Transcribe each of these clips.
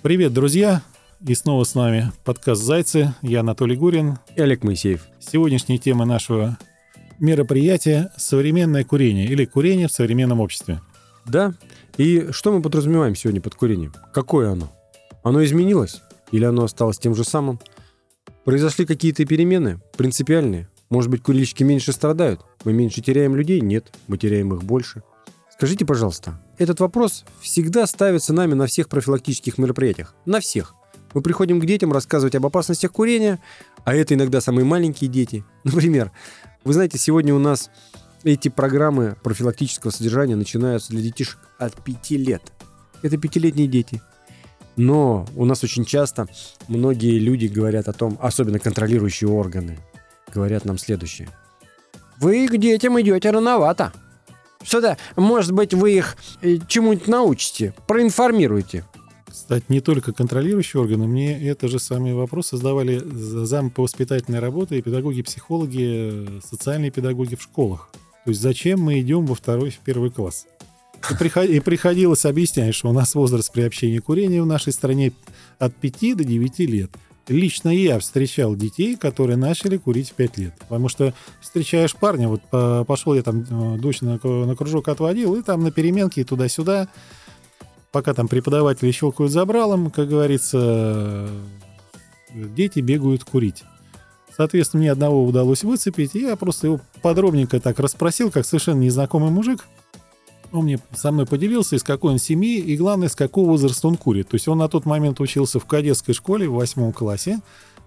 Привет, друзья! И снова с нами подкаст «Зайцы». Я Анатолий Гурин. И Олег Моисеев. Сегодняшняя тема нашего мероприятия – современное курение или курение в современном обществе. Да. И что мы подразумеваем сегодня под курением? Какое оно? Оно изменилось? Или оно осталось тем же самым? Произошли какие-то перемены? Принципиальные? Может быть, курильщики меньше страдают? Мы меньше теряем людей? Нет, мы теряем их больше. Скажите, пожалуйста, этот вопрос всегда ставится нами на всех профилактических мероприятиях. На всех. Мы приходим к детям рассказывать об опасностях курения, а это иногда самые маленькие дети. Например, вы знаете, сегодня у нас эти программы профилактического содержания начинаются для детишек от 5 лет. Это пятилетние дети. Но у нас очень часто многие люди говорят о том, особенно контролирующие органы, говорят нам следующее. Вы к детям идете рановато. Что-то, может быть, вы их э, чему-нибудь научите, проинформируете. Кстати, не только контролирующие органы, мне это же самые вопросы задавали зам по воспитательной работе и педагоги-психологи, социальные педагоги в школах. То есть зачем мы идем во второй, в первый класс? И, приход... и приходилось объяснять, что у нас возраст приобщения курения в нашей стране от 5 до 9 лет – лично я встречал детей, которые начали курить в 5 лет. Потому что встречаешь парня, вот пошел я там э, дочь на, на кружок отводил, и там на переменке туда-сюда, пока там преподаватели щелкают забралом, как говорится, дети бегают курить. Соответственно, мне одного удалось выцепить, и я просто его подробненько так расспросил, как совершенно незнакомый мужик, он мне со мной поделился, из какой он семьи, и главное, с какого возраста он курит. То есть он на тот момент учился в кадетской школе в восьмом классе,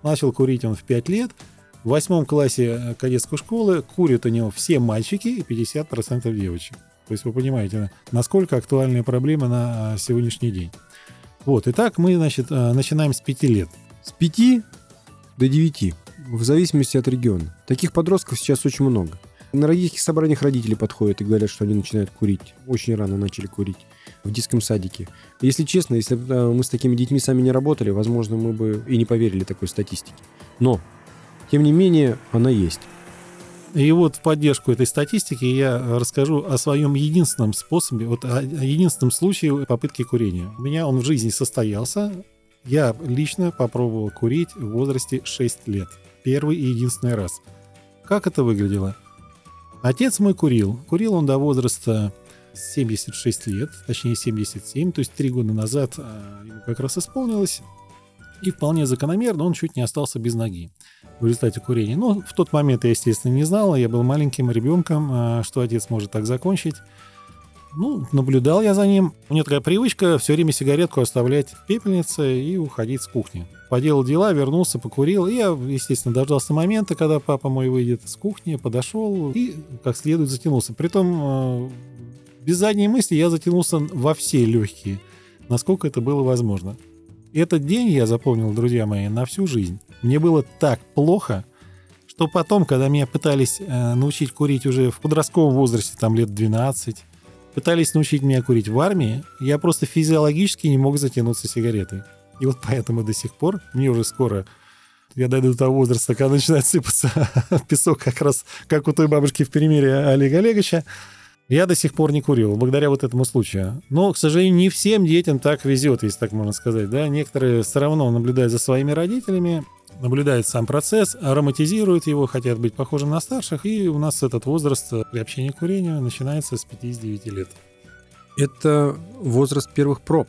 начал курить он в 5 лет, в восьмом классе э, кадетской школы курят у него все мальчики и 50% девочек. То есть вы понимаете, насколько актуальная проблема на э, сегодняшний день. Вот, итак, мы, значит, э, начинаем с 5 лет. С 5 до 9, в зависимости от региона. Таких подростков сейчас очень много. На родительских собраниях родители подходят и говорят, что они начинают курить. Очень рано начали курить в детском садике. Если честно, если бы э, мы с такими детьми сами не работали, возможно, мы бы и не поверили такой статистике. Но, тем не менее, она есть. И вот в поддержку этой статистики я расскажу о своем единственном способе, вот о единственном случае попытки курения. У меня он в жизни состоялся. Я лично попробовал курить в возрасте 6 лет. Первый и единственный раз. Как это выглядело? Отец мой курил. Курил он до возраста 76 лет, точнее 77, то есть три года назад а, ему как раз исполнилось. И вполне закономерно он чуть не остался без ноги в результате курения. Но в тот момент я, естественно, не знал, я был маленьким ребенком, а, что отец может так закончить. Ну, наблюдал я за ним. У меня такая привычка все время сигаретку оставлять в пепельнице и уходить с кухни. Поделал дела, вернулся, покурил. И я, естественно, дождался момента, когда папа мой выйдет с кухни, подошел и как следует затянулся. Притом, э, без задней мысли я затянулся во все легкие, насколько это было возможно. Этот день я запомнил, друзья мои, на всю жизнь. Мне было так плохо, что потом, когда меня пытались э, научить курить уже в подростковом возрасте, там лет 12, пытались научить меня курить в армии, я просто физиологически не мог затянуться сигаретой. И вот поэтому до сих пор, мне уже скоро, я дойду до того возраста, когда начинает сыпаться песок как раз, как у той бабушки в примере Олега Олеговича, я до сих пор не курил, благодаря вот этому случаю. Но, к сожалению, не всем детям так везет, если так можно сказать. Да? Некоторые все равно наблюдают за своими родителями, наблюдают сам процесс, ароматизируют его, хотят быть похожим на старших, и у нас этот возраст приобщения к курению начинается с 59 лет. Это возраст первых проб,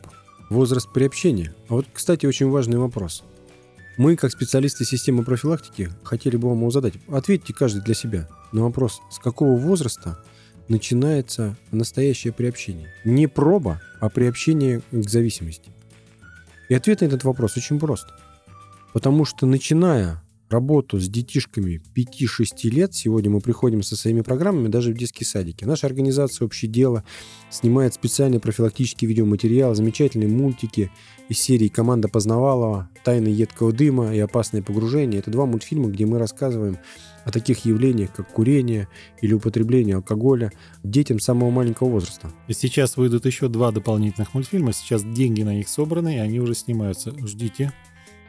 возраст приобщения. А вот, кстати, очень важный вопрос. Мы, как специалисты системы профилактики, хотели бы вам его задать. Ответьте каждый для себя на вопрос, с какого возраста начинается настоящее приобщение. Не проба, а приобщение к зависимости. И ответ на этот вопрос очень прост. Потому что начиная работу с детишками 5-6 лет, сегодня мы приходим со своими программами даже в детские садики. Наша организация «Общее дело» снимает специальные профилактические видеоматериалы, замечательные мультики из серии «Команда Познавалова», «Тайны едкого дыма» и «Опасное погружение». Это два мультфильма, где мы рассказываем о таких явлениях, как курение или употребление алкоголя детям самого маленького возраста. И сейчас выйдут еще два дополнительных мультфильма. Сейчас деньги на них собраны, и они уже снимаются. Ждите.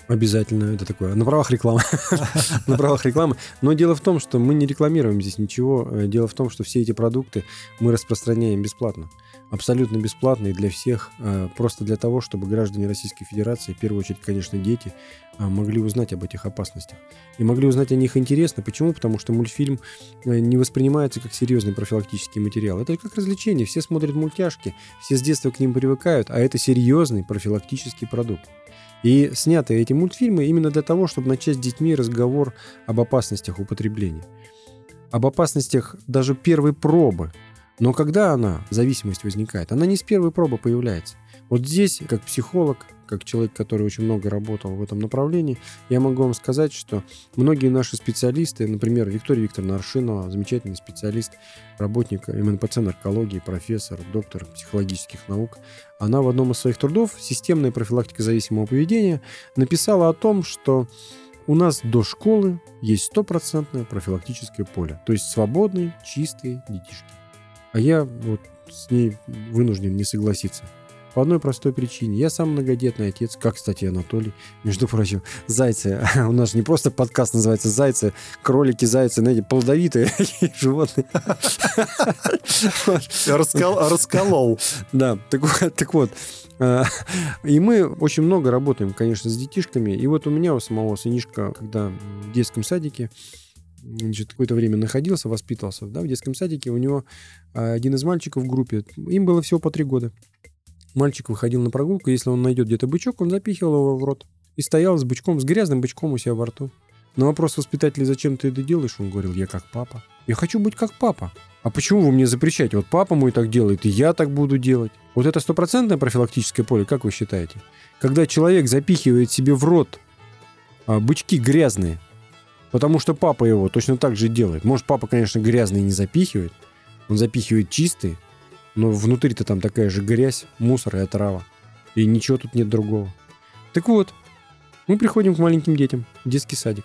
Обязательно, это такое. На правах рекламы. На правах рекламы. Но дело в том, что мы не рекламируем здесь ничего. Э, дело в том, что все эти продукты мы распространяем бесплатно. Абсолютно бесплатный для всех, э, просто для того, чтобы граждане Российской Федерации, в первую очередь, конечно, дети, э, могли узнать об этих опасностях. И могли узнать о них интересно. Почему? Потому что мультфильм э, не воспринимается как серьезный профилактический материал. Это как развлечение. Все смотрят мультяшки, все с детства к ним привыкают, а это серьезный профилактический продукт. И сняты эти мультфильмы именно для того, чтобы начать с детьми разговор об опасностях употребления. Об опасностях даже первой пробы – но когда она, зависимость возникает, она не с первой пробы появляется. Вот здесь, как психолог, как человек, который очень много работал в этом направлении, я могу вам сказать, что многие наши специалисты, например, Виктория Викторовна Аршинова, замечательный специалист, работник МНПЦ наркологии, профессор, доктор психологических наук, она в одном из своих трудов «Системная профилактика зависимого поведения» написала о том, что у нас до школы есть стопроцентное профилактическое поле, то есть свободные, чистые детишки. А я вот с ней вынужден не согласиться. По одной простой причине. Я сам многодетный отец, как, кстати, Анатолий. Между прочим, зайцы. У нас же не просто подкаст называется «Зайцы», кролики, зайцы, знаете, плодовитые животные. Расколол. Да, так вот. А, и мы очень много работаем, конечно, с детишками. И вот у меня у самого сынишка, когда в детском садике, значит, какое-то время находился, воспитывался да, в детском садике. У него а, один из мальчиков в группе, им было всего по три года. Мальчик выходил на прогулку, если он найдет где-то бычок, он запихивал его в рот. И стоял с бычком, с грязным бычком у себя во рту. На вопрос воспитателя, зачем ты это делаешь, он говорил, я как папа. Я хочу быть как папа. А почему вы мне запрещаете? Вот папа мой так делает, и я так буду делать. Вот это стопроцентное профилактическое поле, как вы считаете? Когда человек запихивает себе в рот а, бычки грязные, Потому что папа его точно так же делает. Может, папа, конечно, грязный не запихивает. Он запихивает чистый, но внутри-то там такая же грязь, мусор и отрава. И ничего тут нет другого. Так вот, мы приходим к маленьким детям, в детский садик.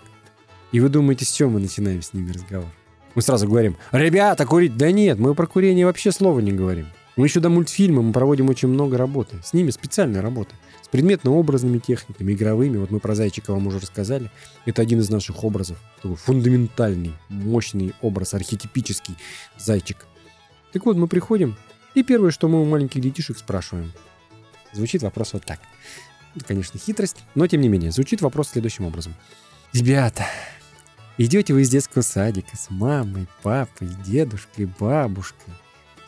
И вы думаете, с чем мы начинаем с ними разговор? Мы сразу говорим, ребята, курить? Да нет, мы про курение вообще слова не говорим. Мы еще до мультфильма, мы проводим очень много работы. С ними специальная работа предметно-образными техниками, игровыми. Вот мы про зайчика вам уже рассказали. Это один из наших образов. Такой фундаментальный, мощный образ, архетипический зайчик. Так вот, мы приходим, и первое, что мы у маленьких детишек спрашиваем. Звучит вопрос вот так. Это, конечно, хитрость, но тем не менее, звучит вопрос следующим образом. Ребята, идете вы из детского садика с мамой, папой, дедушкой, бабушкой,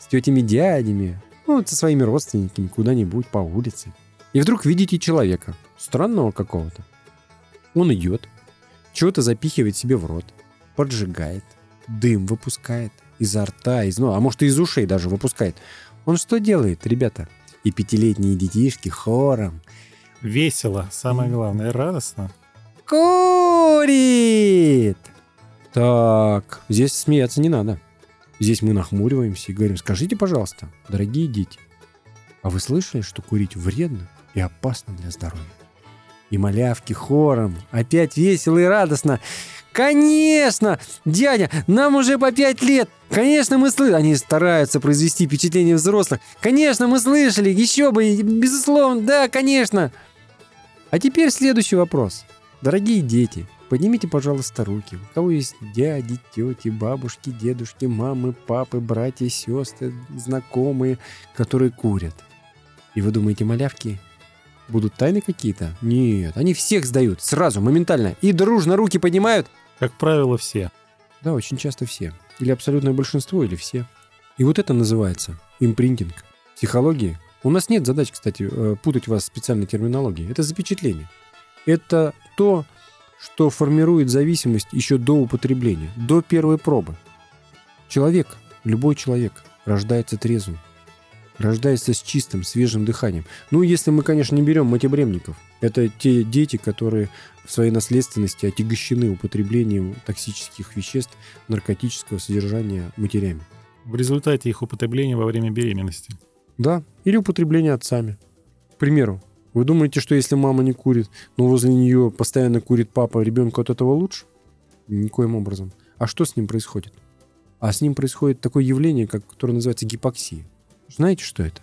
с тетями, дядями, ну, вот со своими родственниками куда-нибудь по улице. И вдруг видите человека, странного какого-то. Он идет, чего-то запихивает себе в рот, поджигает, дым выпускает изо рта, из, ну, а может и из ушей даже выпускает. Он что делает, ребята? И пятилетние детишки хором. Весело, самое главное, радостно. Курит! Так, здесь смеяться не надо. Здесь мы нахмуриваемся и говорим, скажите, пожалуйста, дорогие дети, а вы слышали, что курить вредно? и опасно для здоровья. И малявки хором, опять весело и радостно. Конечно! Дядя, нам уже по пять лет! Конечно, мы слышали. Они стараются произвести впечатление взрослых. Конечно, мы слышали. Еще бы, безусловно, да, конечно. А теперь следующий вопрос. Дорогие дети, поднимите, пожалуйста, руки. У кого есть дяди, тети, бабушки, дедушки, мамы, папы, братья, сестры, знакомые, которые курят. И вы думаете, малявки, Будут тайны какие-то? Нет, они всех сдают, сразу, моментально. И дружно руки поднимают. Как правило, все. Да, очень часто все. Или абсолютное большинство, или все. И вот это называется импринтинг. Психологии у нас нет задач, кстати, э, путать вас в специальной терминологии. Это запечатление. Это то, что формирует зависимость еще до употребления, до первой пробы. Человек, любой человек, рождается трезвым рождается с чистым, свежим дыханием. Ну, если мы, конечно, не берем матебремников. Это те дети, которые в своей наследственности отягощены употреблением токсических веществ наркотического содержания матерями. В результате их употребления во время беременности. Да, или употребления отцами. К примеру, вы думаете, что если мама не курит, но возле нее постоянно курит папа, ребенку от этого лучше? Никоим образом. А что с ним происходит? А с ним происходит такое явление, как, которое называется гипоксия. Знаете, что это?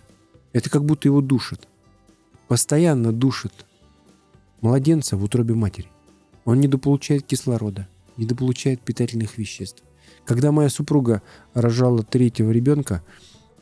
Это как будто его душит. Постоянно душит младенца в утробе матери. Он недополучает кислорода, недополучает питательных веществ. Когда моя супруга рожала третьего ребенка,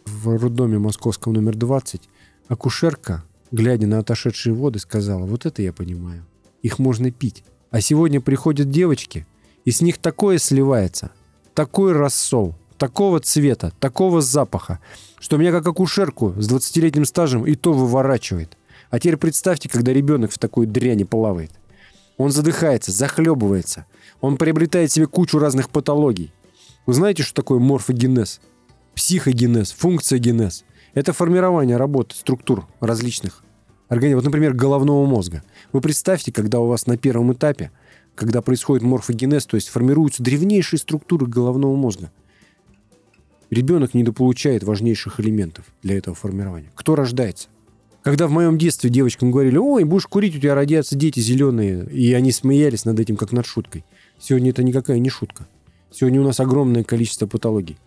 в роддоме московском номер 20 акушерка, глядя на отошедшие воды, сказала, вот это я понимаю, их можно пить. А сегодня приходят девочки, и с них такое сливается, такой рассол, такого цвета, такого запаха, что меня как акушерку с 20-летним стажем и то выворачивает. А теперь представьте, когда ребенок в такой дряни плавает. Он задыхается, захлебывается. Он приобретает себе кучу разных патологий. Вы знаете, что такое морфогенез? Психогенез, функциогенез. Это формирование работы структур различных организмов. Вот, например, головного мозга. Вы представьте, когда у вас на первом этапе, когда происходит морфогенез, то есть формируются древнейшие структуры головного мозга, ребенок недополучает важнейших элементов для этого формирования. Кто рождается? Когда в моем детстве девочкам говорили, ой, будешь курить, у тебя родятся дети зеленые, и они смеялись над этим как над шуткой. Сегодня это никакая не шутка. Сегодня у нас огромное количество патологий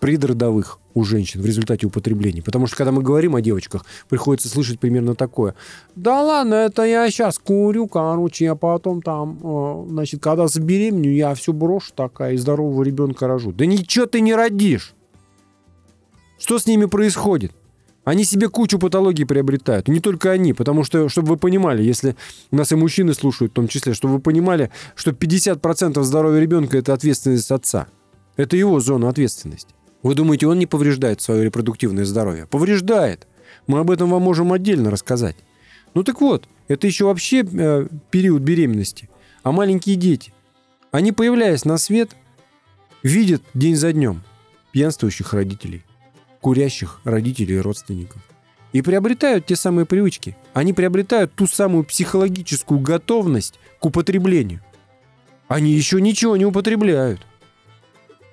предродовых у женщин в результате употребления. Потому что, когда мы говорим о девочках, приходится слышать примерно такое. Да ладно, это я сейчас курю, короче, а потом там, э, значит, когда забеременю, я все брошу такая и здорового ребенка рожу. Да ничего ты не родишь. Что с ними происходит? Они себе кучу патологий приобретают. не только они, потому что, чтобы вы понимали, если нас и мужчины слушают в том числе, чтобы вы понимали, что 50% здоровья ребенка – это ответственность отца. Это его зона ответственности. Вы думаете, он не повреждает свое репродуктивное здоровье? Повреждает. Мы об этом вам можем отдельно рассказать. Ну так вот, это еще вообще э, период беременности. А маленькие дети, они, появляясь на свет, видят день за днем пьянствующих родителей, курящих родителей и родственников. И приобретают те самые привычки. Они приобретают ту самую психологическую готовность к употреблению. Они еще ничего не употребляют.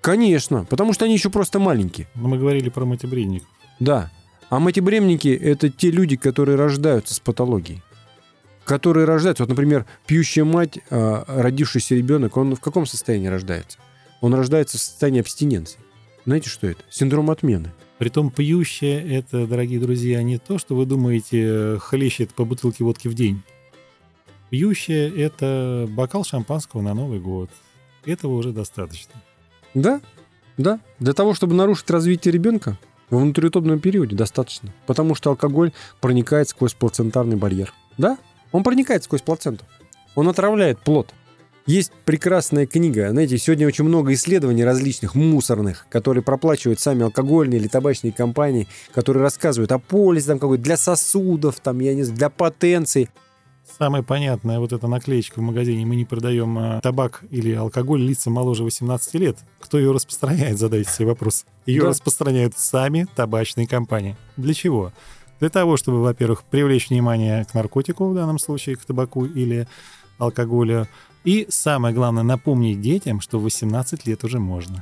Конечно, потому что они еще просто маленькие. Но мы говорили про матебренников. Да. А матебремники – это те люди, которые рождаются с патологией. Которые рождаются. Вот, например, пьющая мать, а, родившийся ребенок, он в каком состоянии рождается? Он рождается в состоянии абстиненции. Знаете, что это? Синдром отмены. Притом пьющая – это, дорогие друзья, не то, что вы думаете, хлещет по бутылке водки в день. Пьющая – это бокал шампанского на Новый год. Этого уже достаточно. Да, да. Для того, чтобы нарушить развитие ребенка, во внутриутробном периоде достаточно. Потому что алкоголь проникает сквозь плацентарный барьер. Да, он проникает сквозь плаценту. Он отравляет плод. Есть прекрасная книга, знаете, сегодня очень много исследований различных, мусорных, которые проплачивают сами алкогольные или табачные компании, которые рассказывают о пользе там какой для сосудов, там, я не знаю, для потенции. Самая понятная вот эта наклеечка в магазине «Мы не продаем а, табак или алкоголь лицам моложе 18 лет». Кто ее распространяет, задайте себе вопрос. Ее да. распространяют сами табачные компании. Для чего? Для того, чтобы, во-первых, привлечь внимание к наркотику, в данном случае к табаку или алкоголю, и самое главное, напомнить детям, что 18 лет уже можно.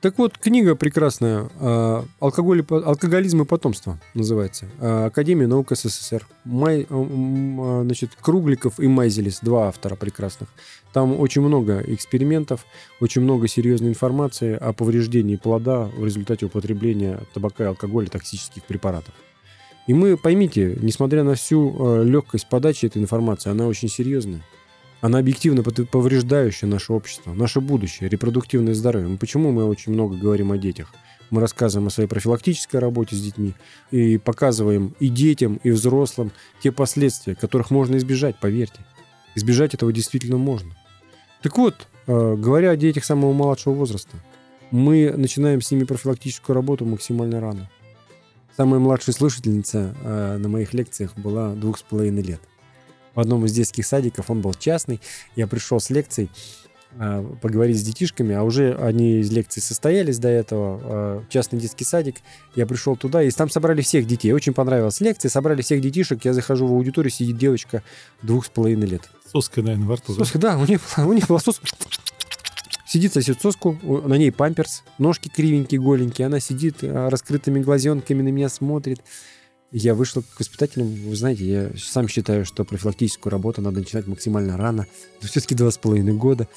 Так вот, книга прекрасная а, «Алкоголь, «Алкоголизм и потомство» называется. А, Академия наук СССР. Май, а, значит, Кругликов и Майзелис, два автора прекрасных. Там очень много экспериментов, очень много серьезной информации о повреждении плода в результате употребления табака и алкоголя токсических препаратов. И мы, поймите, несмотря на всю легкость подачи этой информации, она очень серьезная. Она объективно повреждающая наше общество, наше будущее, репродуктивное здоровье. Почему мы очень много говорим о детях? Мы рассказываем о своей профилактической работе с детьми и показываем и детям, и взрослым те последствия, которых можно избежать, поверьте. Избежать этого действительно можно. Так вот, э, говоря о детях самого младшего возраста, мы начинаем с ними профилактическую работу максимально рано. Самая младшая слушательница э, на моих лекциях была двух с половиной лет в одном из детских садиков, он был частный. Я пришел с лекцией а, поговорить с детишками, а уже они из лекций состоялись до этого, а, частный детский садик, я пришел туда, и там собрали всех детей, очень понравилась лекция, собрали всех детишек, я захожу в аудиторию, сидит девочка двух с половиной лет. Соска, наверное, во рту. Соска, да, у них, у них была соска. Сидит, сосет соску, на ней памперс, ножки кривенькие, голенькие, она сидит а, раскрытыми глазенками на меня смотрит. Я вышел к воспитателям. Вы знаете, я сам считаю, что профилактическую работу надо начинать максимально рано. Но все-таки два с половиной года.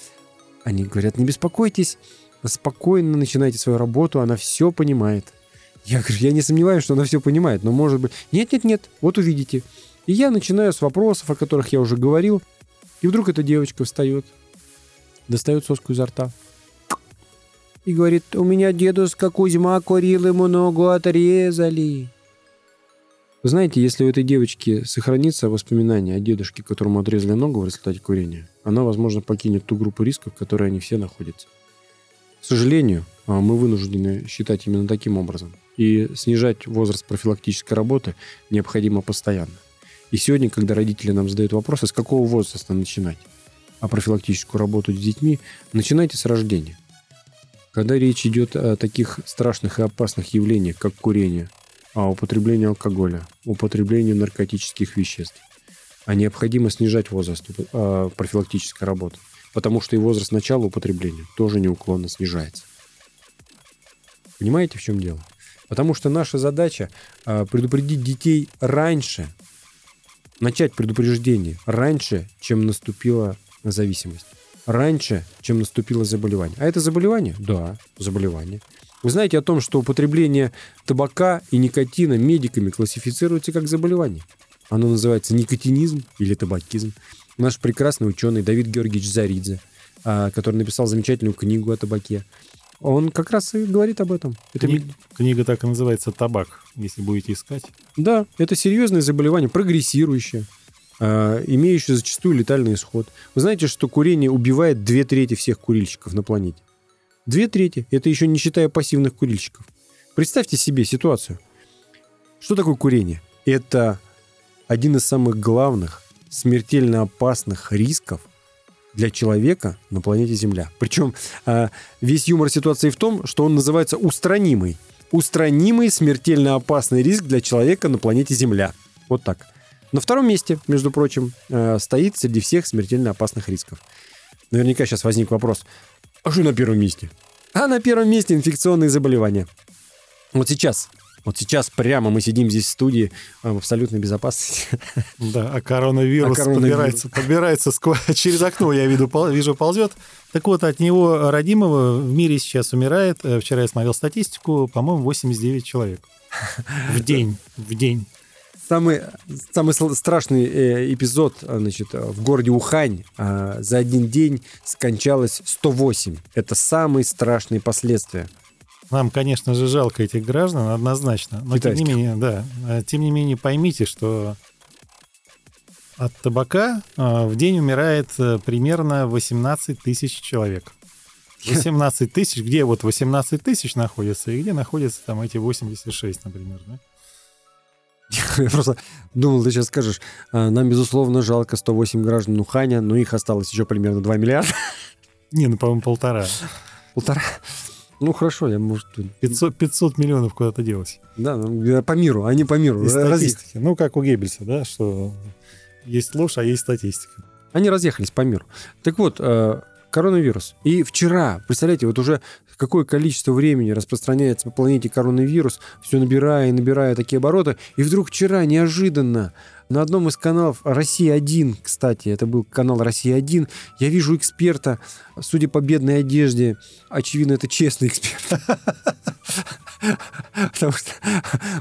Они говорят, не беспокойтесь, спокойно начинайте свою работу, она все понимает. Я говорю, я не сомневаюсь, что она все понимает, но может быть... Нет-нет-нет, вот увидите. И я начинаю с вопросов, о которых я уже говорил. И вдруг эта девочка встает, достает соску изо рта, и говорит, у меня дедушка Кузьма курил, ему ногу отрезали. Вы знаете, если у этой девочки сохранится воспоминание о дедушке, которому отрезали ногу в результате курения, она, возможно, покинет ту группу рисков, в которой они все находятся. К сожалению, а, мы вынуждены считать именно таким образом. И снижать возраст профилактической работы необходимо постоянно. И сегодня, когда родители нам задают вопрос, а с какого возраста начинать а профилактическую работу с детьми, начинайте с рождения. Когда речь идет о таких страшных и опасных явлениях, как курение, о употреблении алкоголя, употреблении наркотических веществ, а необходимо снижать возраст э, профилактической работы, потому что и возраст начала употребления тоже неуклонно снижается. Понимаете, в чем дело? Потому что наша задача э, предупредить детей раньше, начать предупреждение раньше, чем наступила зависимость. Раньше, чем наступило заболевание. А это заболевание? Да, заболевание. Вы знаете о том, что употребление табака и никотина медиками классифицируется как заболевание. Оно называется никотинизм или табакизм. Наш прекрасный ученый Давид Георгиевич Заридзе, а, который написал замечательную книгу о табаке, он как раз и говорит об этом. Это... Кни... Книга так и называется «Табак», если будете искать. Да, это серьезное заболевание, прогрессирующее, э, имеющее зачастую летальный исход. Вы знаете, что курение убивает две трети всех курильщиков на планете? Две трети. Это еще не считая пассивных курильщиков. Представьте себе ситуацию. Что такое курение? Это один из самых главных, смертельно опасных рисков для человека на планете Земля. Причем а, весь юмор ситуации в том, что он называется устранимый. Устранимый смертельно опасный риск для человека на планете Земля. Вот так. На втором месте, между прочим, а, стоит среди всех смертельно опасных рисков. Наверняка сейчас возник вопрос, а что на первом месте? А на первом месте инфекционные заболевания. Вот сейчас вот сейчас прямо мы сидим здесь в студии а, в абсолютной безопасности. Да, а коронавирус, а коронавирус. подбирается, подбирается через окно, я вижу, вижу, ползет. Так вот, от него родимого в мире сейчас умирает, э, вчера я смотрел статистику, по-моему, 89 человек. В день, в день. Самый, самый страшный э, эпизод значит, в городе Ухань за один день скончалось 108. Это самые страшные последствия. Нам, конечно же, жалко этих граждан, однозначно. Но тем не менее, да. Э, тем не менее, поймите, что от табака э, в день умирает э, примерно 18 тысяч человек. 18 тысяч, где вот 18 тысяч находится, и где находятся там эти 86, например, да? Я просто думал, ты сейчас скажешь, нам, безусловно, жалко 108 граждан Уханя, но их осталось еще примерно 2 миллиарда. Не, ну, по-моему, полтора. Полтора? Ну хорошо, я может... 500, 500 миллионов куда-то делось. Да, ну, по миру, а не по миру. статистики. Ну, как у Геббельса, да, что есть ложь, а есть статистика. Они разъехались по миру. Так вот, э, коронавирус. И вчера, представляете, вот уже какое количество времени распространяется по планете коронавирус, все набирая и набирая такие обороты, и вдруг вчера неожиданно на одном из каналов «Россия-1», кстати, это был канал «Россия-1», я вижу эксперта, судя по бедной одежде, очевидно, это честный эксперт. Потому что,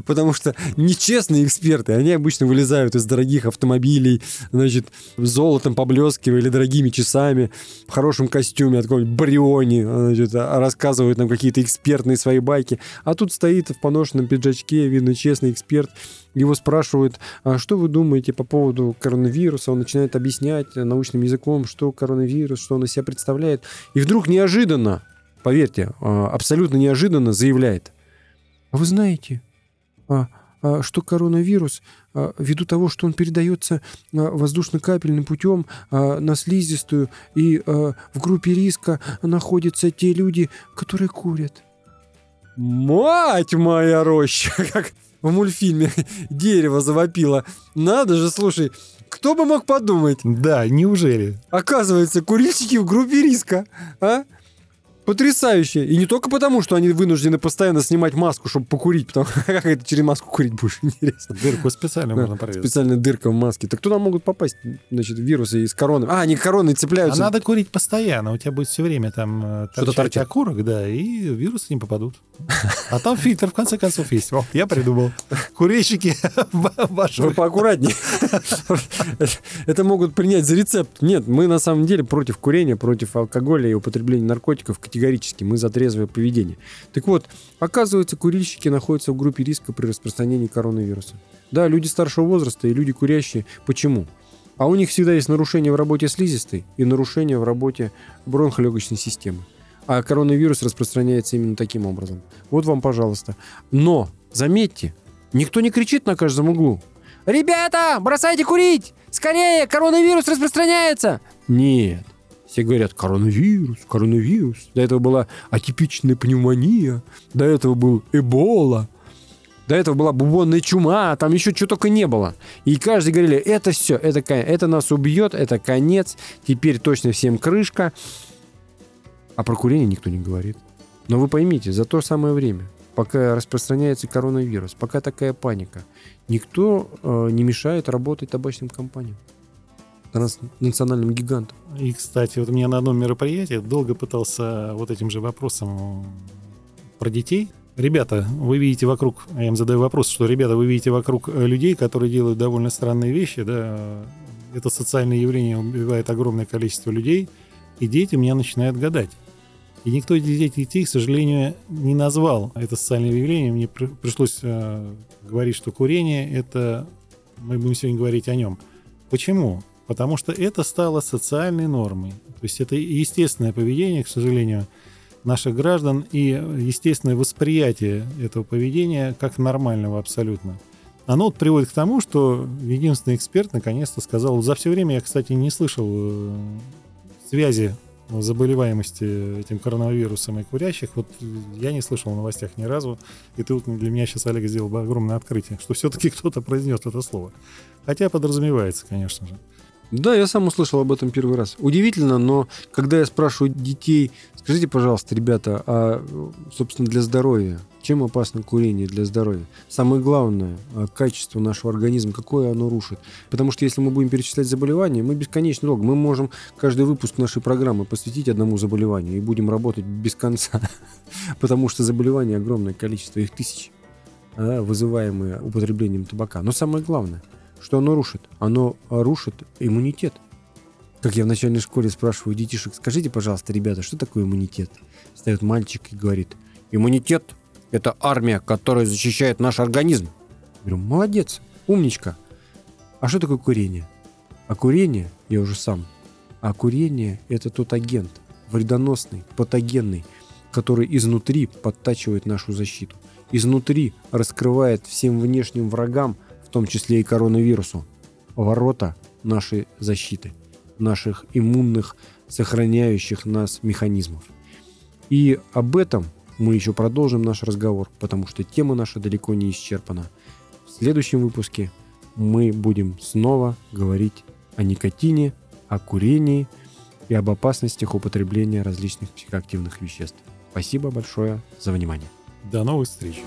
потому что нечестные эксперты, они обычно вылезают из дорогих автомобилей, значит, золотом поблескивая или дорогими часами, в хорошем костюме от какой-нибудь Бриони, значит, рассказывают нам какие-то экспертные свои байки. А тут стоит в поношенном пиджачке, видно, честный эксперт, его спрашивают, а что вы думаете по поводу коронавируса? Он начинает объяснять научным языком, что коронавирус, что он из себя представляет. И вдруг неожиданно, поверьте, а, абсолютно неожиданно заявляет, а вы знаете, а, а, что коронавирус, ввиду того, что он передается воздушно-капельным путем на слизистую, и в группе риска находятся те люди, которые курят. Мать моя роща! Как в мультфильме дерево завопило. Надо же, слушай, кто бы мог подумать? Да, неужели? Оказывается, курильщики в группе риска, а? Потрясающе. И не только потому, что они вынуждены постоянно снимать маску, чтобы покурить, потому как это через маску курить будешь, интересно. Дырку специально можно прорезать. Специальная дырка в маске. Так туда могут попасть, значит, вирусы из короны. А, они короны цепляются. А надо курить постоянно, у тебя будет все время там э, что-то торчать окурок, да, и вирусы не попадут. А там фильтр, в конце концов, есть. О, я придумал. Курильщики ваши. Вы поаккуратнее. Это могут принять за рецепт. Нет, мы на самом деле против курения, против алкоголя и употребления наркотиков категорически, мы за трезвое поведение. Так вот, оказывается, курильщики находятся в группе риска при распространении коронавируса. Да, люди старшего возраста и люди курящие. Почему? А у них всегда есть нарушения в работе слизистой и нарушения в работе бронхолегочной системы. А коронавирус распространяется именно таким образом. Вот вам, пожалуйста. Но, заметьте, никто не кричит на каждом углу. «Ребята, бросайте курить! Скорее, коронавирус распространяется!» Нет. Все говорят, коронавирус, коронавирус. До этого была атипичная пневмония, до этого был эбола, до этого была бубонная чума, там еще чего только не было. И каждый говорили, это все, это, это нас убьет, это конец, теперь точно всем крышка. А про курение никто не говорит. Но вы поймите, за то самое время, пока распространяется коронавирус, пока такая паника, никто э, не мешает работать табачным компаниям транснациональным гигантам. И, кстати, вот у меня на одном мероприятии долго пытался вот этим же вопросом про детей. Ребята, вы видите вокруг, я им задаю вопрос, что, ребята, вы видите вокруг э, людей, которые делают довольно странные вещи, да, это социальное явление убивает огромное количество людей, и дети меня начинают гадать. И никто из детей, к сожалению, не назвал это социальное явление. Мне пришлось э, говорить, что курение это мы будем сегодня говорить о нем. Почему? Потому что это стало социальной нормой. То есть это естественное поведение, к сожалению, наших граждан и естественное восприятие этого поведения как нормального абсолютно. Оно вот приводит к тому, что единственный эксперт наконец-то сказал, за все время я, кстати, не слышал э, связи заболеваемости этим коронавирусом и курящих, вот я не слышал в новостях ни разу. И ты вот для меня сейчас, Олег, сделал бы огромное открытие, что все-таки кто-то произнес это слово. Хотя подразумевается, конечно же. Да, я сам услышал об этом первый раз. Удивительно, но когда я спрашиваю детей, скажите, пожалуйста, ребята, а, собственно, для здоровья, чем опасно курение для здоровья? Самое главное, а, качество нашего организма, какое оно рушит. Потому что если мы будем перечислять заболевания, мы бесконечно долго. Мы можем каждый выпуск нашей программы посвятить одному заболеванию и будем работать без конца. Потому что заболеваний огромное количество, их тысячи, а, вызываемые употреблением табака. Но самое главное – что оно рушит? Оно рушит иммунитет. Как я в начальной школе спрашиваю детишек, скажите, пожалуйста, ребята, что такое иммунитет? Встает мальчик и говорит, иммунитет – это армия, которая защищает наш организм. Я говорю, молодец, умничка. А что такое курение? А курение, я уже сам, а курение – это тот агент, вредоносный, патогенный, который изнутри подтачивает нашу защиту. Изнутри раскрывает всем внешним врагам – том числе и коронавирусу, ворота нашей защиты, наших иммунных, сохраняющих нас механизмов. И об этом мы еще продолжим наш разговор, потому что тема наша далеко не исчерпана. В следующем выпуске мы будем снова говорить о никотине, о курении и об опасностях употребления различных психоактивных веществ. Спасибо большое за внимание. До новых встреч!